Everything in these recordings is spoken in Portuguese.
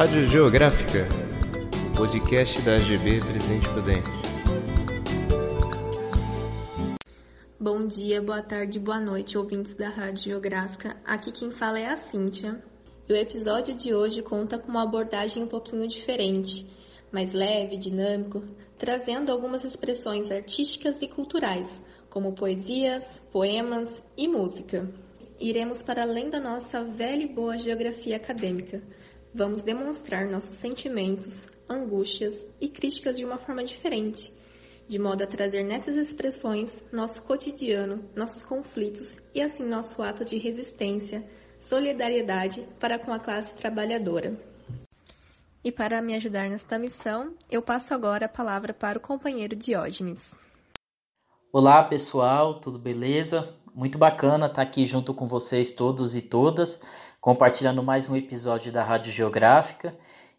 Rádio Geográfica, o podcast da AGB Presidente Prudente. Bom dia, boa tarde, boa noite, ouvintes da Rádio Geográfica. Aqui quem fala é a Cíntia. E o episódio de hoje conta com uma abordagem um pouquinho diferente, mais leve, dinâmico, trazendo algumas expressões artísticas e culturais, como poesias, poemas e música. Iremos para além da nossa velha e boa geografia acadêmica. Vamos demonstrar nossos sentimentos, angústias e críticas de uma forma diferente, de modo a trazer nessas expressões nosso cotidiano, nossos conflitos e assim nosso ato de resistência solidariedade para com a classe trabalhadora. E para me ajudar nesta missão, eu passo agora a palavra para o companheiro Diógenes. Olá pessoal, tudo beleza? Muito bacana estar aqui junto com vocês todos e todas, compartilhando mais um episódio da Rádio Geográfica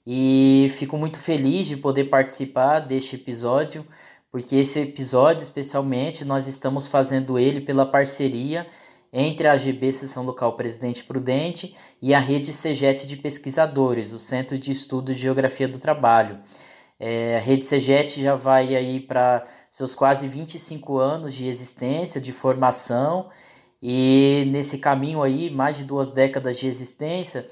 e fico muito feliz de poder participar deste episódio, porque esse episódio, especialmente, nós estamos fazendo ele pela parceria entre a AGB Seção Local Presidente Prudente e a rede CEGET de pesquisadores, o Centro de Estudos de Geografia do Trabalho. É, a rede CEGET já vai aí para seus quase 25 anos de existência, de formação, e nesse caminho aí, mais de duas décadas de existência,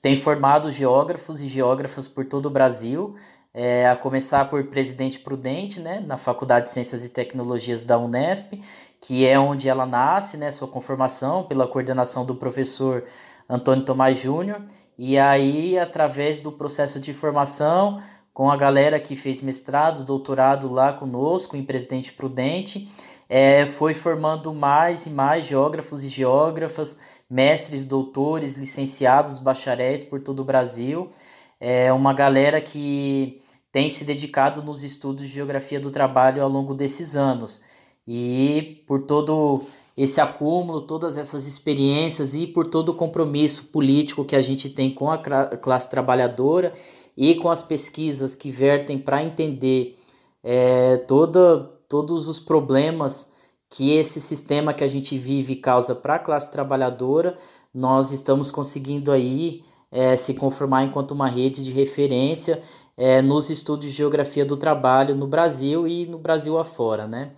tem formado geógrafos e geógrafas por todo o Brasil, é, a começar por Presidente Prudente, né, na Faculdade de Ciências e Tecnologias da Unesp, que é onde ela nasce, né, sua conformação pela coordenação do professor Antônio Tomás Júnior, e aí através do processo de formação com a galera que fez mestrado, doutorado lá conosco em Presidente Prudente, é, foi formando mais e mais geógrafos e geógrafas, mestres, doutores, licenciados, bacharéis por todo o Brasil. É uma galera que tem se dedicado nos estudos de geografia do trabalho ao longo desses anos. E por todo esse acúmulo, todas essas experiências e por todo o compromisso político que a gente tem com a classe trabalhadora e com as pesquisas que vertem para entender é, toda, todos os problemas que esse sistema que a gente vive causa para a classe trabalhadora, nós estamos conseguindo aí é, se conformar enquanto uma rede de referência é, nos estudos de geografia do trabalho no Brasil e no Brasil afora, né?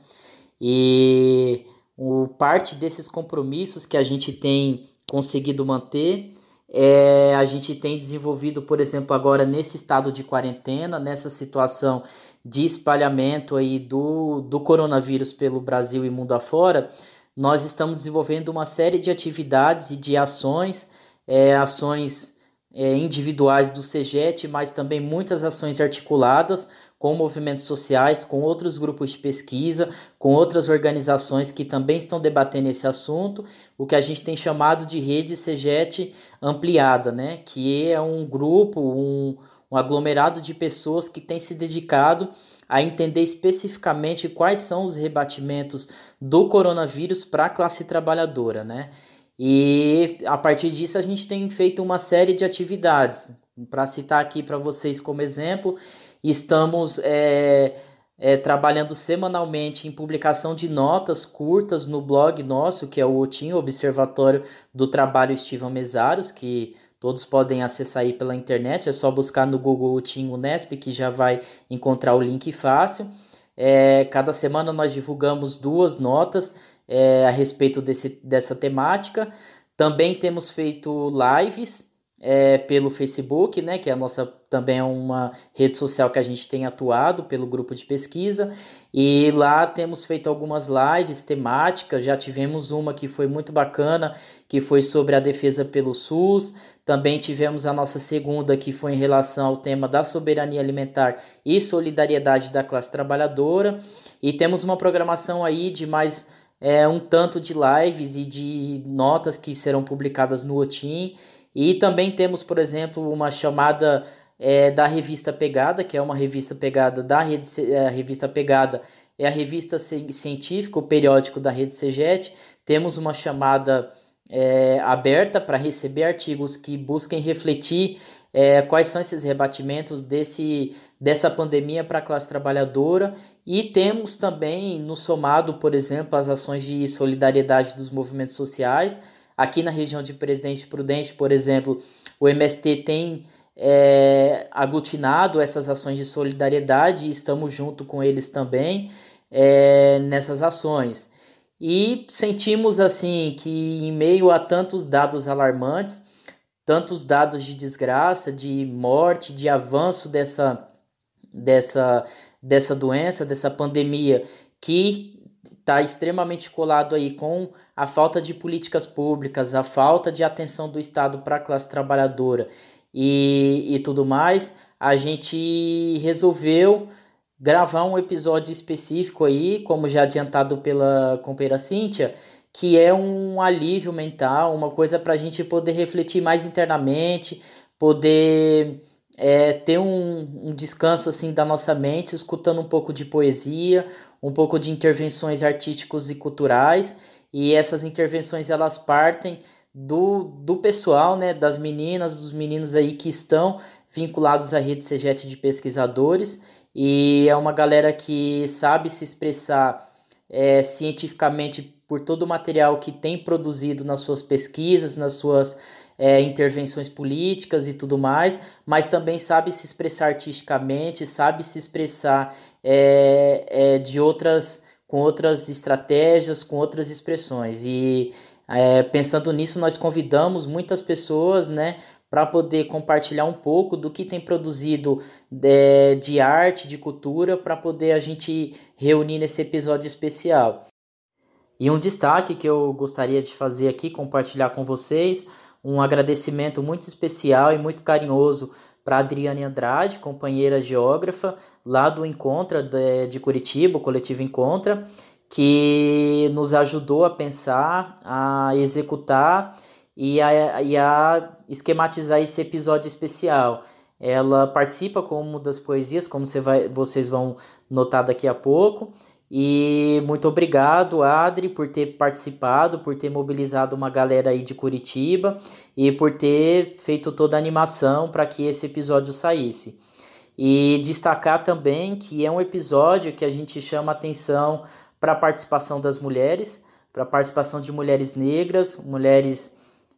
E o, parte desses compromissos que a gente tem conseguido manter é, a gente tem desenvolvido, por exemplo, agora nesse estado de quarentena, nessa situação de espalhamento aí do, do coronavírus pelo Brasil e mundo afora, nós estamos desenvolvendo uma série de atividades e de ações, é, ações é, individuais do CEGET, mas também muitas ações articuladas com movimentos sociais, com outros grupos de pesquisa, com outras organizações que também estão debatendo esse assunto, o que a gente tem chamado de rede CEGET ampliada, né? que é um grupo, um, um aglomerado de pessoas que tem se dedicado a entender especificamente quais são os rebatimentos do coronavírus para a classe trabalhadora, né? E a partir disso a gente tem feito uma série de atividades. Para citar aqui para vocês como exemplo, estamos é, é, trabalhando semanalmente em publicação de notas curtas no blog nosso, que é o OTIM, Observatório do Trabalho Estivam Mesaros, que todos podem acessar aí pela internet, é só buscar no Google OTIM Unesp, que já vai encontrar o link fácil. É, cada semana nós divulgamos duas notas é, a respeito desse, dessa temática. Também temos feito lives é, pelo Facebook, né, que é a nossa também é uma rede social que a gente tem atuado pelo grupo de pesquisa. E lá temos feito algumas lives temáticas. Já tivemos uma que foi muito bacana, que foi sobre a defesa pelo SUS. Também tivemos a nossa segunda, que foi em relação ao tema da soberania alimentar e solidariedade da classe trabalhadora. E temos uma programação aí de mais é, um tanto de lives e de notas que serão publicadas no OTIM. E também temos, por exemplo, uma chamada é, da revista Pegada, que é uma revista pegada da rede, é, a revista Pegada é a revista científica, o periódico da rede CEGET. Temos uma chamada é, aberta para receber artigos que busquem refletir é, quais são esses rebatimentos desse, dessa pandemia para a classe trabalhadora e temos também no somado, por exemplo, as ações de solidariedade dos movimentos sociais. Aqui na região de Presidente Prudente, por exemplo, o MST tem é, aglutinado essas ações de solidariedade e estamos junto com eles também é, nessas ações. E sentimos assim que em meio a tantos dados alarmantes, tantos dados de desgraça, de morte, de avanço dessa, dessa, dessa doença, dessa pandemia, que está extremamente colado aí com a falta de políticas públicas, a falta de atenção do Estado para a classe trabalhadora e, e tudo mais, a gente resolveu gravar um episódio específico aí, como já adiantado pela companheira Cíntia, que é um alívio mental, uma coisa para a gente poder refletir mais internamente, poder é, ter um, um, descanso assim da nossa mente, escutando um pouco de poesia, um pouco de intervenções artísticos e culturais. E essas intervenções elas partem do, do pessoal, né, das meninas, dos meninos aí que estão vinculados à rede CEGET de pesquisadores. E é uma galera que sabe se expressar é, cientificamente por todo o material que tem produzido nas suas pesquisas, nas suas é, intervenções políticas e tudo mais, mas também sabe se expressar artisticamente, sabe se expressar é, é, de outras com outras estratégias, com outras expressões. E é, pensando nisso, nós convidamos muitas pessoas, né, para poder compartilhar um pouco do que tem produzido de, é, de arte, de cultura, para poder a gente reunir nesse episódio especial. E um destaque que eu gostaria de fazer aqui, compartilhar com vocês, um agradecimento muito especial e muito carinhoso para Adriane Andrade, companheira geógrafa lá do Encontra de, de Curitiba, o coletivo Encontra, que nos ajudou a pensar, a executar e a, e a esquematizar esse episódio especial. Ela participa como das poesias, como você vai, vocês vão notar daqui a pouco, e muito obrigado, Adri, por ter participado, por ter mobilizado uma galera aí de Curitiba e por ter feito toda a animação para que esse episódio saísse. E destacar também que é um episódio que a gente chama atenção para a participação das mulheres, para a participação de mulheres negras, mulheres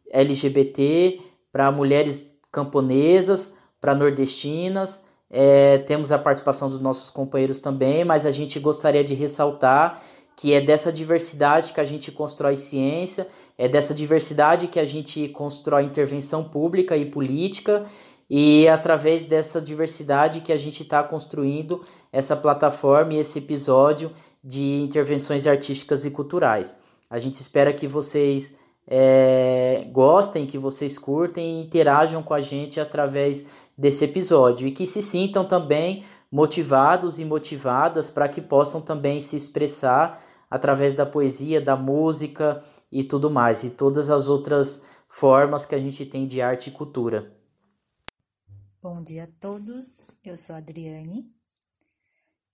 LGBT, para mulheres camponesas, para nordestinas é, temos a participação dos nossos companheiros também, mas a gente gostaria de ressaltar que é dessa diversidade que a gente constrói ciência, é dessa diversidade que a gente constrói intervenção pública e política, e é através dessa diversidade que a gente está construindo essa plataforma e esse episódio de intervenções artísticas e culturais. A gente espera que vocês é, gostem, que vocês curtem e interajam com a gente através desse episódio. E que se sintam também motivados e motivadas para que possam também se expressar através da poesia, da música e tudo mais, e todas as outras formas que a gente tem de arte e cultura. Bom dia a todos, eu sou a Adriane,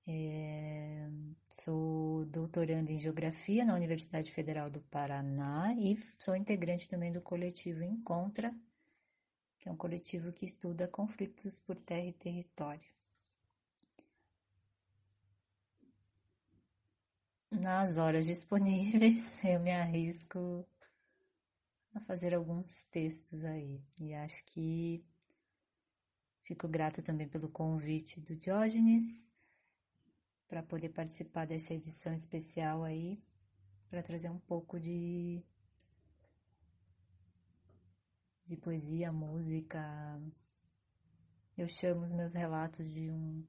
é, sou doutoranda em Geografia na Universidade Federal do Paraná e sou integrante também do coletivo Encontra, que é um coletivo que estuda conflitos por terra e território. Nas horas disponíveis, eu me arrisco a fazer alguns textos aí. E acho que fico grata também pelo convite do Diógenes para poder participar dessa edição especial aí, para trazer um pouco de de poesia, música. Eu chamo os meus relatos de um,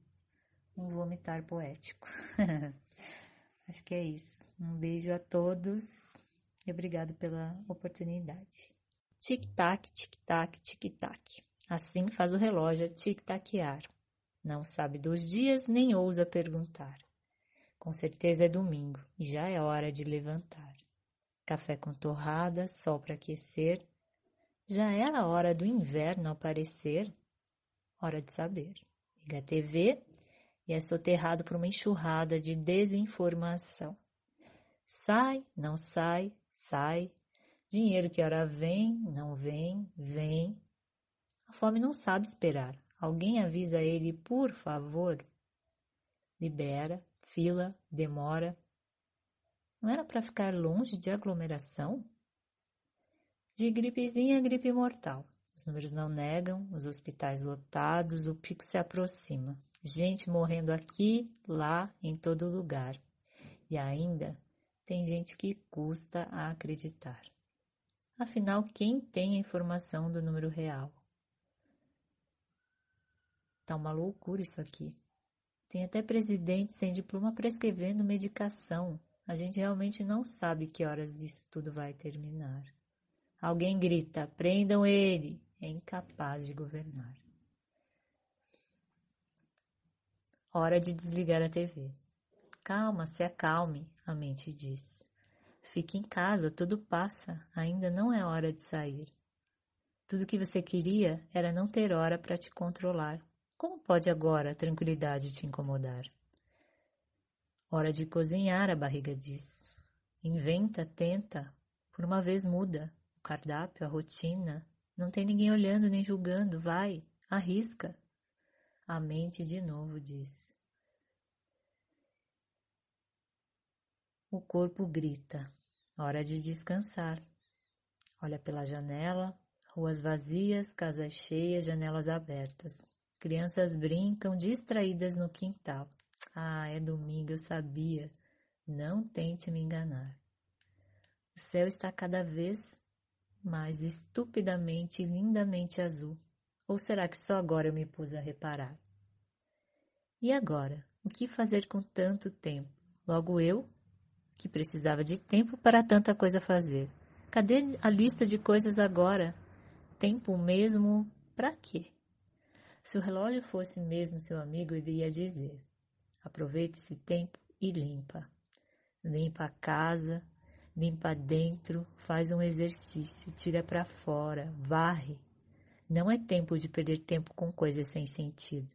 um vomitar poético. Acho que é isso. Um beijo a todos e obrigado pela oportunidade. Tic-tac, tic-tac, tic-tac. Assim faz o relógio tic-taquear. Não sabe dos dias nem ousa perguntar. Com certeza é domingo e já é hora de levantar. Café com torrada, sol para aquecer já era hora do inverno aparecer? Hora de saber. Liga a TV e é soterrado por uma enxurrada de desinformação. Sai, não sai, sai. Dinheiro que hora vem, não vem, vem. A fome não sabe esperar. Alguém avisa ele, por favor. Libera, fila, demora. Não era para ficar longe de aglomeração? De gripezinha a gripe mortal. Os números não negam, os hospitais lotados, o pico se aproxima. Gente morrendo aqui, lá, em todo lugar. E ainda tem gente que custa a acreditar. Afinal, quem tem a informação do número real? Tá uma loucura isso aqui. Tem até presidente sem diploma prescrevendo medicação. A gente realmente não sabe que horas isso tudo vai terminar. Alguém grita: prendam ele! É incapaz de governar. Hora de desligar a TV. Calma, se acalme, a mente diz. Fique em casa, tudo passa, ainda não é hora de sair. Tudo que você queria era não ter hora para te controlar. Como pode agora a tranquilidade te incomodar? Hora de cozinhar, a barriga diz. Inventa, tenta, por uma vez muda. Cardápio, a rotina. Não tem ninguém olhando nem julgando. Vai, arrisca. A mente de novo diz: O corpo grita: hora de descansar. Olha pela janela, ruas vazias, casas cheias, janelas abertas. Crianças brincam distraídas no quintal. Ah, é domingo, eu sabia. Não tente me enganar. O céu está cada vez mais estupidamente e lindamente azul. Ou será que só agora eu me pus a reparar? E agora? O que fazer com tanto tempo? Logo eu, que precisava de tempo para tanta coisa fazer. Cadê a lista de coisas agora? Tempo mesmo para quê? Se o relógio fosse mesmo seu amigo, ele ia dizer: aproveite esse tempo e limpa. Limpa a casa, limpa dentro, faz um exercício, tira para fora, varre, não é tempo de perder tempo com coisas sem sentido.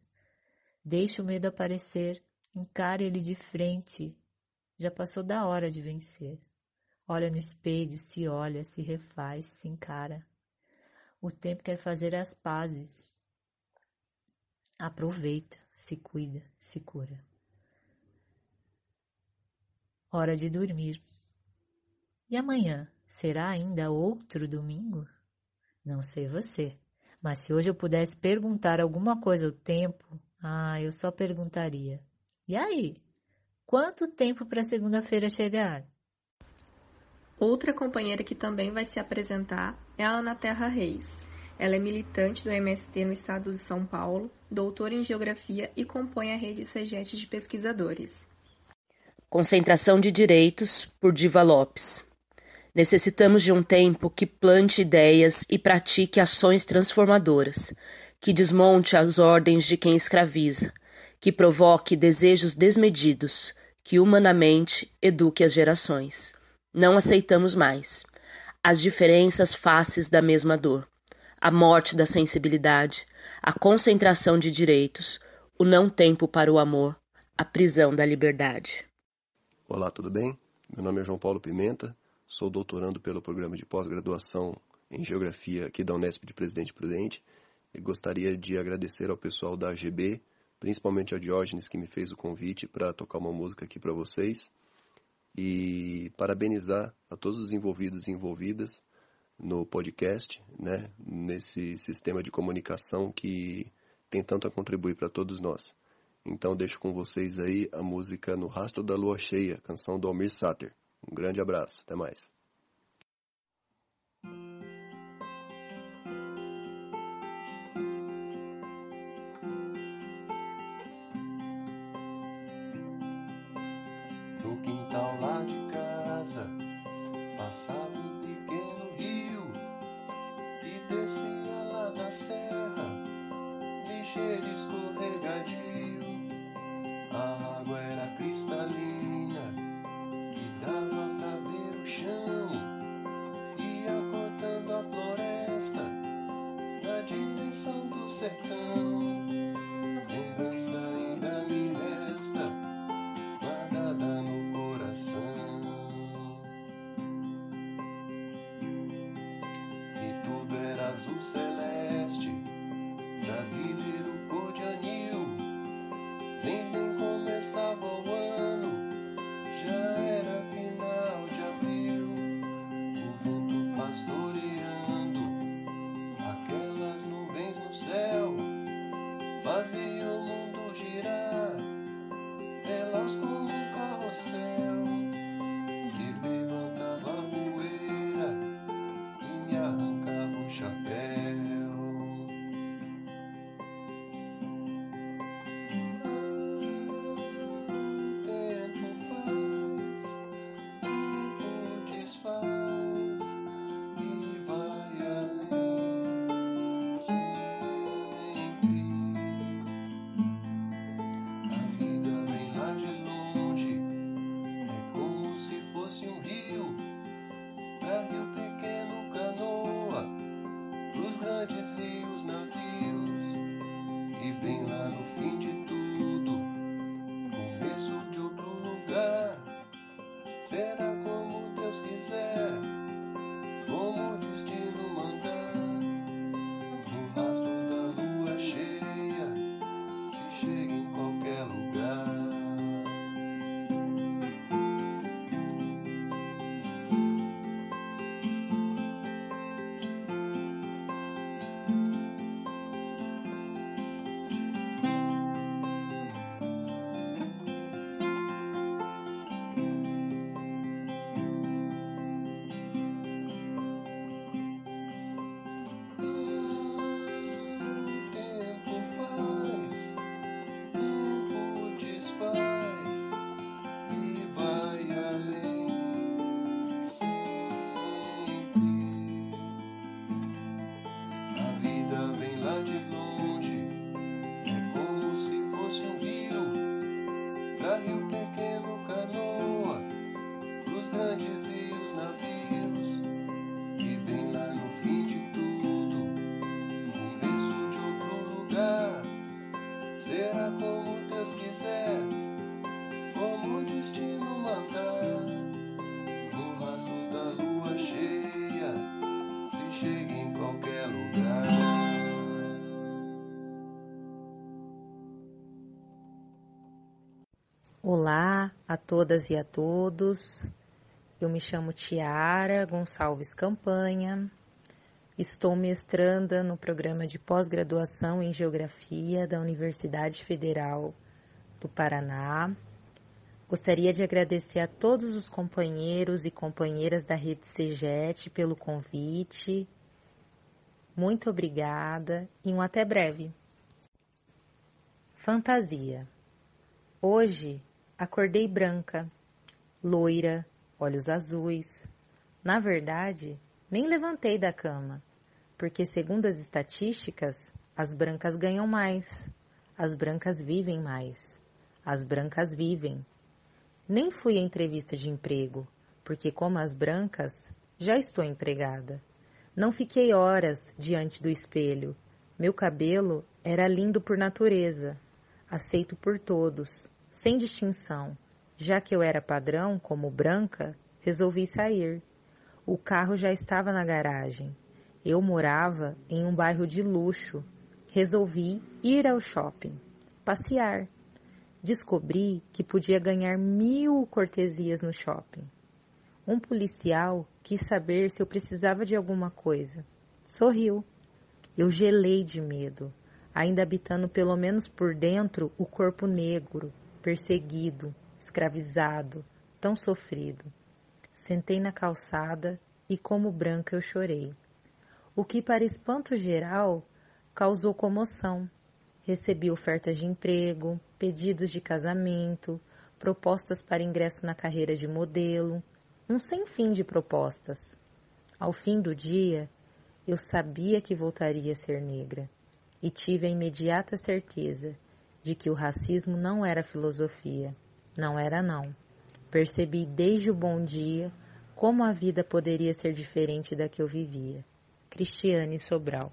Deixe o medo aparecer, encare ele de frente. Já passou da hora de vencer. Olha no espelho, se olha, se refaz, se encara. O tempo quer fazer as pazes. Aproveita, se cuida, se cura. Hora de dormir. E amanhã será ainda outro domingo? Não sei você. Mas se hoje eu pudesse perguntar alguma coisa ao tempo, ah, eu só perguntaria: e aí? Quanto tempo para segunda-feira chegar? Outra companheira que também vai se apresentar é a Ana Terra Reis. Ela é militante do MST no estado de São Paulo, doutora em Geografia e compõe a rede CEGET de pesquisadores. Concentração de Direitos, por Diva Lopes. Necessitamos de um tempo que plante ideias e pratique ações transformadoras, que desmonte as ordens de quem escraviza, que provoque desejos desmedidos, que humanamente eduque as gerações. Não aceitamos mais as diferenças faces da mesma dor, a morte da sensibilidade, a concentração de direitos, o não tempo para o amor, a prisão da liberdade. Olá, tudo bem? Meu nome é João Paulo Pimenta, Sou doutorando pelo programa de pós-graduação em Geografia aqui da Unesp de Presidente Prudente e gostaria de agradecer ao pessoal da AGB, principalmente ao Diógenes que me fez o convite para tocar uma música aqui para vocês e parabenizar a todos os envolvidos e envolvidas no podcast, né, nesse sistema de comunicação que tem tanto a contribuir para todos nós. Então deixo com vocês aí a música No Rastro da Lua Cheia, canção do Almir Sater. Um grande abraço, até mais. Todas e a todos. Eu me chamo Tiara Gonçalves Campanha. Estou mestranda no programa de pós-graduação em Geografia da Universidade Federal do Paraná. Gostaria de agradecer a todos os companheiros e companheiras da Rede CEGET pelo convite. Muito obrigada e um até breve. Fantasia. Hoje acordei branca, loira, olhos azuis. Na verdade, nem levantei da cama, porque, segundo as estatísticas, as brancas ganham mais, as brancas vivem mais, as brancas vivem. Nem fui à entrevista de emprego, porque, como as brancas, já estou empregada. Não fiquei horas diante do espelho. Meu cabelo era lindo por natureza, aceito por todos, sem distinção. Já que eu era padrão, como branca, resolvi sair. O carro já estava na garagem. Eu morava em um bairro de luxo. Resolvi ir ao shopping, passear. Descobri que podia ganhar mil cortesias no shopping. Um policial quis saber se eu precisava de alguma coisa. Sorriu. Eu gelei de medo, ainda habitando pelo menos por dentro o corpo negro, perseguido, escravizado, tão sofrido. Sentei na calçada e, como branca, eu chorei. O que, para espanto geral, causou comoção. Recebi ofertas de emprego, pedidos de casamento, propostas para ingresso na carreira de modelo, um sem fim de propostas. Ao fim do dia, eu sabia que voltaria a ser negra e tive a imediata certeza de que o racismo não era filosofia. Não era, não. Percebi desde o bom dia como a vida poderia ser diferente da que eu vivia. Cristiane Sobral.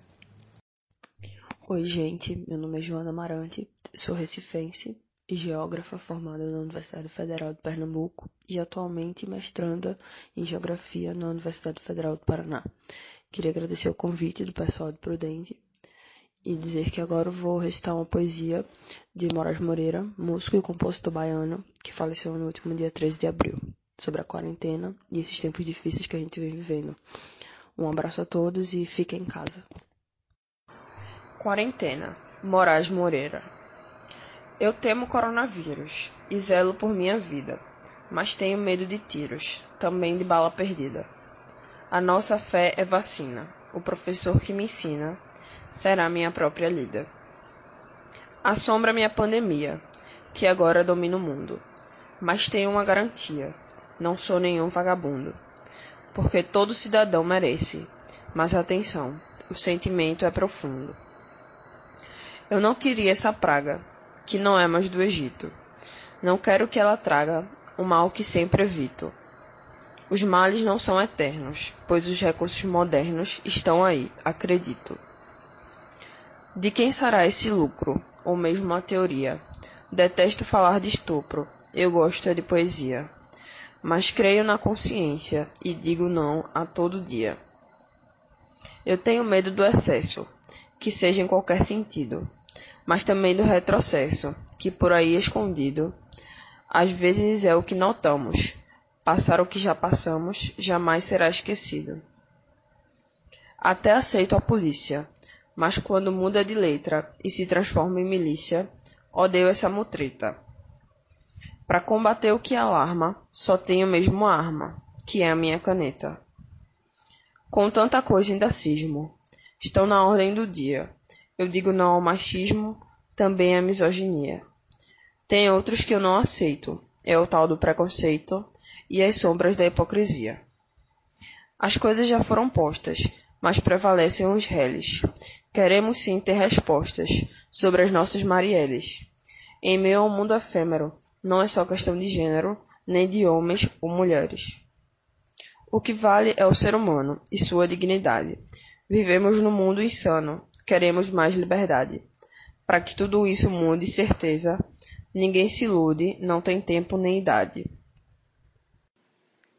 Oi, gente. Meu nome é Joana Amarante, sou recifense e geógrafa formada na Universidade Federal de Pernambuco e atualmente mestranda em Geografia na Universidade Federal do Paraná. Queria agradecer o convite do pessoal de Prudente e dizer que agora vou recitar uma poesia de Moraes Moreira, músico e compositor baiano, que faleceu no último dia 13 de abril, sobre a quarentena e esses tempos difíceis que a gente vem vivendo. Um abraço a todos e fiquem em casa. Quarentena, Moraes Moreira. Eu temo coronavírus e zelo por minha vida, mas tenho medo de tiros, também de bala perdida. A nossa fé é vacina, o professor que me ensina será minha própria lida. Assombra minha pandemia, que agora domina o mundo. Mas tenho uma garantia: não sou nenhum vagabundo. Porque todo cidadão merece. Mas atenção, o sentimento é profundo. Eu não queria essa praga, que não é mais do Egito. Não quero que ela traga o mal que sempre evito. Os males não são eternos, pois os recursos modernos estão aí, acredito. De quem será esse lucro? Ou mesmo a teoria? Detesto falar de estupro, eu gosto é de poesia. Mas creio na consciência e digo não a todo dia. Eu tenho medo do excesso, que seja em qualquer sentido, mas também do retrocesso, que por aí escondido, às vezes é o que notamos. Passar o que já passamos jamais será esquecido. Até aceito a polícia, mas quando muda de letra e se transforma em milícia, odeio essa mutreta. Para combater o que alarma, só tenho mesmo arma, que é a minha caneta. Com tanta coisa ainda cismo, estão na ordem do dia. Eu digo não ao machismo, também à misoginia. Tem outros que eu não aceito, é o tal do preconceito e as sombras da hipocrisia. As coisas já foram postas, mas prevalecem os reles. Queremos sim ter respostas sobre as nossas Marielles. Em meio ao mundo efêmero, não é só questão de gênero, nem de homens ou mulheres. O que vale é o ser humano e sua dignidade. Vivemos num mundo insano, queremos mais liberdade. Para que tudo isso mude, certeza, ninguém se ilude, não tem tempo nem idade.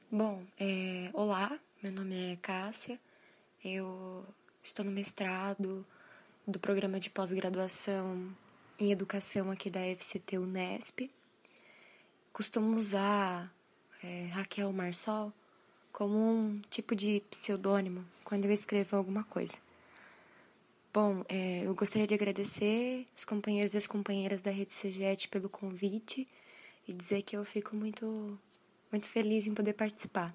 Bom, é... olá, meu nome é Cássia, eu Estou no mestrado do programa de pós-graduação em educação aqui da FCT Unesp. costumo usar é, Raquel Marsol como um tipo de pseudônimo quando eu escrevo alguma coisa. Bom, é, eu gostaria de agradecer os companheiros e as companheiras da Rede CGET pelo convite e dizer que eu fico muito, muito feliz em poder participar.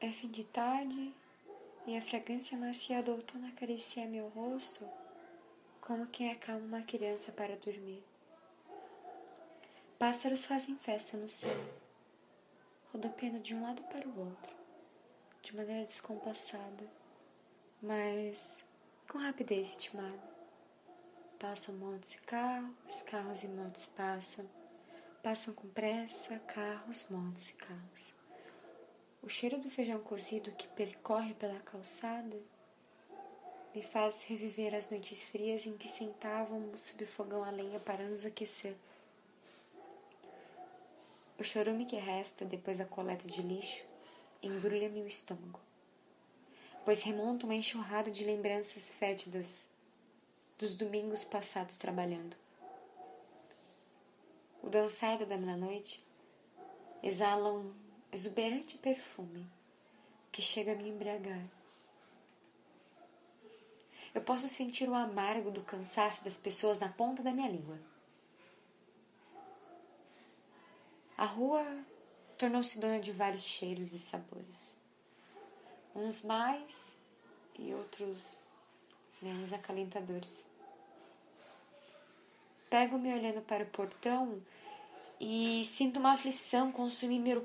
É fim de tarde e a fragrância macia do outono acaricia meu rosto como quem acalma uma criança para dormir. Pássaros fazem festa no céu, rodopiando de um lado para o outro, de maneira descompassada, mas com rapidez ritmada. Passam montes e carros, carros e montes passam, passam com pressa, carros, montes e carros. O cheiro do feijão cozido que percorre pela calçada me faz reviver as noites frias em que sentávamos sob o fogão a lenha para nos aquecer. O chorume que resta depois da coleta de lixo embrulha-me o estômago, pois remonta uma enxurrada de lembranças fétidas dos domingos passados trabalhando. O dançar da dama da noite exala um exuberante perfume que chega a me embriagar. Eu posso sentir o amargo do cansaço das pessoas na ponta da minha língua. A rua tornou-se dona de vários cheiros e sabores, uns mais e outros menos acalentadores. Pego-me olhando para o portão e sinto uma aflição consumir meu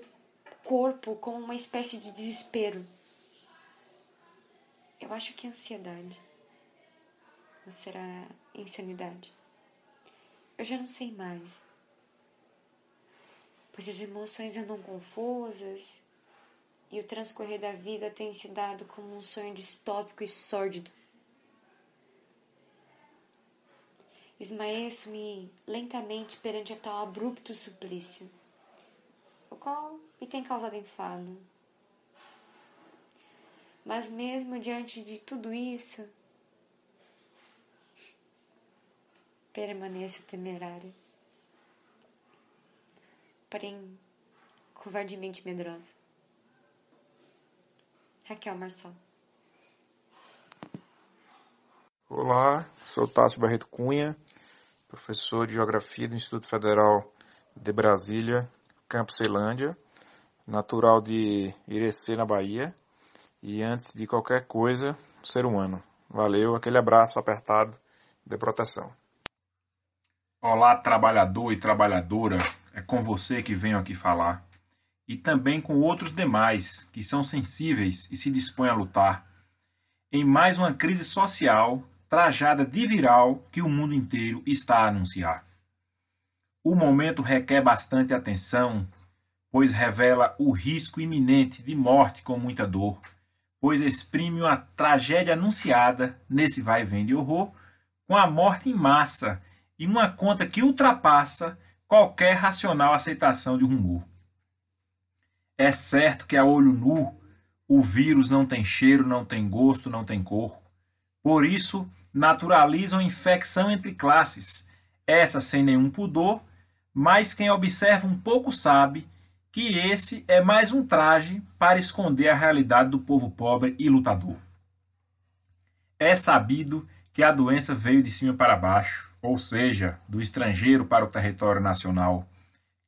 corpo como uma espécie de desespero. Eu acho que é ansiedade. Ou será insanidade? Eu já não sei mais. Pois as emoções andam confusas e o transcorrer da vida tem se dado como um sonho distópico e sórdido. Esmaeço-me lentamente perante a tal abrupto suplício o qual tem causado enfado. Mas mesmo diante de tudo isso, permaneço temerária, porém covardemente medrosa. Raquel Marçal. Olá, sou Tássio Barreto Cunha, professor de Geografia do Instituto Federal de Brasília, Campos Ceilândia, natural de Irecê, na Bahia, e antes de qualquer coisa, ser humano. Valeu, aquele abraço apertado de proteção. Olá, trabalhador e trabalhadora, é com você que venho aqui falar. E também com outros demais que são sensíveis e se dispõem a lutar. Em mais uma crise social trajada de viral que o mundo inteiro está a anunciar. O momento requer bastante atenção, pois revela o risco iminente de morte com muita dor, pois exprime uma tragédia anunciada nesse vai e vem de horror, com a morte em massa e uma conta que ultrapassa qualquer racional aceitação de rumor. É certo que a olho nu o vírus não tem cheiro, não tem gosto, não tem cor. Por isso, naturalizam infecção entre classes, essa sem nenhum pudor mas quem observa um pouco sabe que esse é mais um traje para esconder a realidade do povo pobre e lutador. É sabido que a doença veio de cima para baixo, ou seja, do estrangeiro para o território nacional,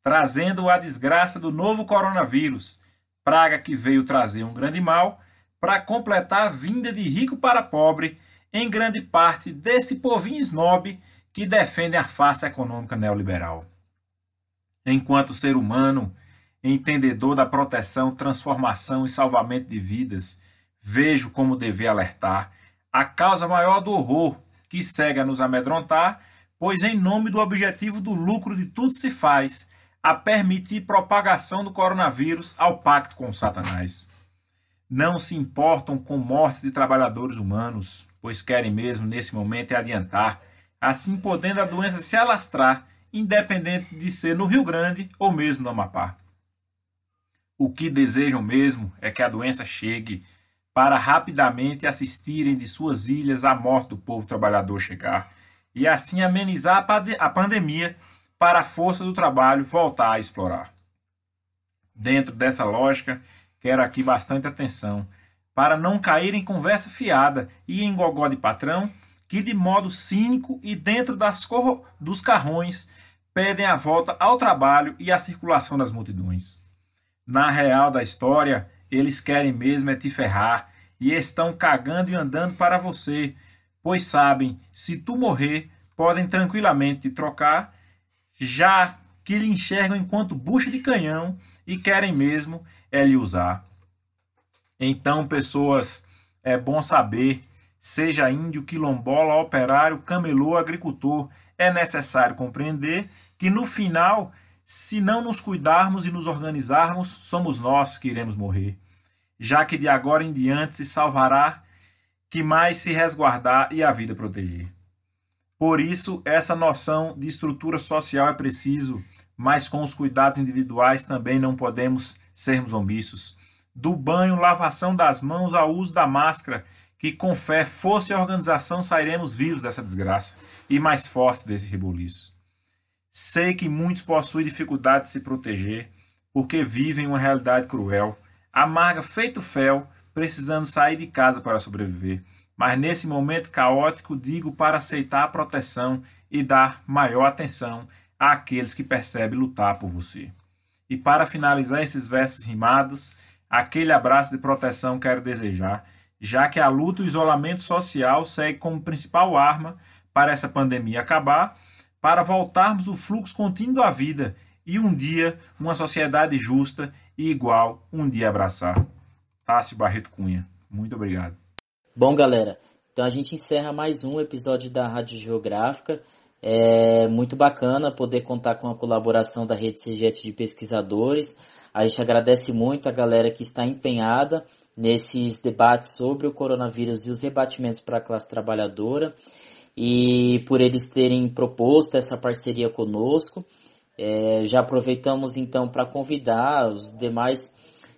trazendo a desgraça do novo coronavírus, praga que veio trazer um grande mal para completar a vinda de rico para pobre em grande parte desse povinho snob que defende a face econômica neoliberal enquanto ser humano, entendedor da proteção, transformação e salvamento de vidas, vejo como dever alertar a causa maior do horror que segue a nos amedrontar, pois em nome do objetivo do lucro de tudo se faz a permitir propagação do coronavírus ao pacto com Satanás. Não se importam com mortes de trabalhadores humanos, pois querem mesmo nesse momento adiantar, assim podendo a doença se alastrar independente de ser no Rio Grande ou mesmo no Amapá. O que desejam mesmo é que a doença chegue para rapidamente assistirem de suas ilhas a morte do povo trabalhador chegar e assim amenizar a pandemia para a força do trabalho voltar a explorar. Dentro dessa lógica, quero aqui bastante atenção para não cair em conversa fiada e em gogó de patrão que, de modo cínico e dentro das dos carrões, pedem a volta ao trabalho e à circulação das multidões. Na real da história, eles querem mesmo é te ferrar e estão cagando e andando para você, pois sabem, se tu morrer, podem tranquilamente te trocar, já que lhe enxergam enquanto bucha de canhão e querem mesmo é lhe usar. Então, pessoas, é bom saber, seja índio, quilombola, operário, camelô, agricultor, é necessário compreender que no final, se não nos cuidarmos e nos organizarmos, somos nós que iremos morrer. Já que de agora em diante se salvará que mais se resguardar e a vida proteger. Por isso, essa noção de estrutura social é preciso mas com os cuidados individuais também não podemos sermos omissos. Do banho, lavação das mãos ao uso da máscara, que com fé, força e organização sairemos vivos dessa desgraça e mais fortes desse reboliço. Sei que muitos possuem dificuldade de se proteger, porque vivem uma realidade cruel, amarga feito fel, precisando sair de casa para sobreviver. Mas nesse momento caótico, digo para aceitar a proteção e dar maior atenção àqueles que percebem lutar por você. E para finalizar esses versos rimados, aquele abraço de proteção quero desejar, já que a luta e o isolamento social segue como principal arma para essa pandemia acabar, para voltarmos o fluxo contínuo da vida e um dia uma sociedade justa e igual um dia abraçar. Tássio Barreto Cunha. Muito obrigado. Bom, galera, então a gente encerra mais um episódio da Rádio Geográfica. É muito bacana poder contar com a colaboração da Rede CGET de pesquisadores. A gente agradece muito a galera que está empenhada nesses debates sobre o coronavírus e os rebatimentos para a classe trabalhadora e por eles terem proposto essa parceria conosco. É, já aproveitamos então para convidar os demais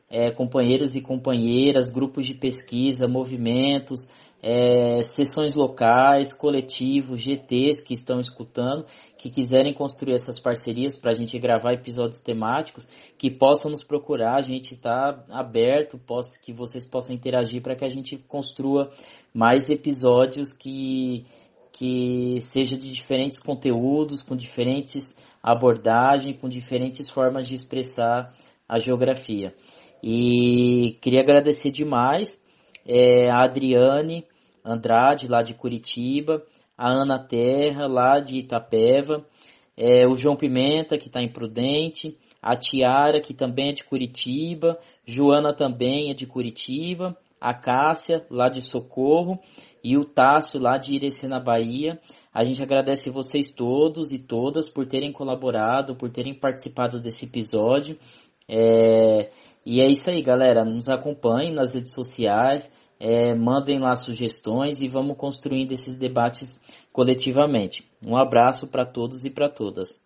é, companheiros e companheiras, grupos de pesquisa, movimentos, é, sessões locais, coletivos, GTs que estão escutando, que quiserem construir essas parcerias para a gente gravar episódios temáticos, que possam nos procurar, a gente está aberto, posso, que vocês possam interagir para que a gente construa mais episódios que, que seja de diferentes conteúdos, com diferentes abordagens, com diferentes formas de expressar a geografia. E queria agradecer demais é, a Adriane Andrade, lá de Curitiba, a Ana Terra, lá de Itapeva, é, o João Pimenta, que está em Prudente, a Tiara, que também é de Curitiba, Joana também é de Curitiba, a Cássia, lá de Socorro, e o Tássio, lá de Irecena, Bahia. A gente agradece vocês todos e todas por terem colaborado, por terem participado desse episódio. É, e é isso aí, galera. Nos acompanhem nas redes sociais, é, mandem lá sugestões e vamos construindo esses debates coletivamente. Um abraço para todos e para todas.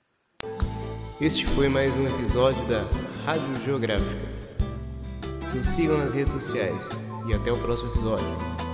Este foi mais um episódio da Rádio Geográfica. Nos sigam nas redes sociais e até o próximo episódio.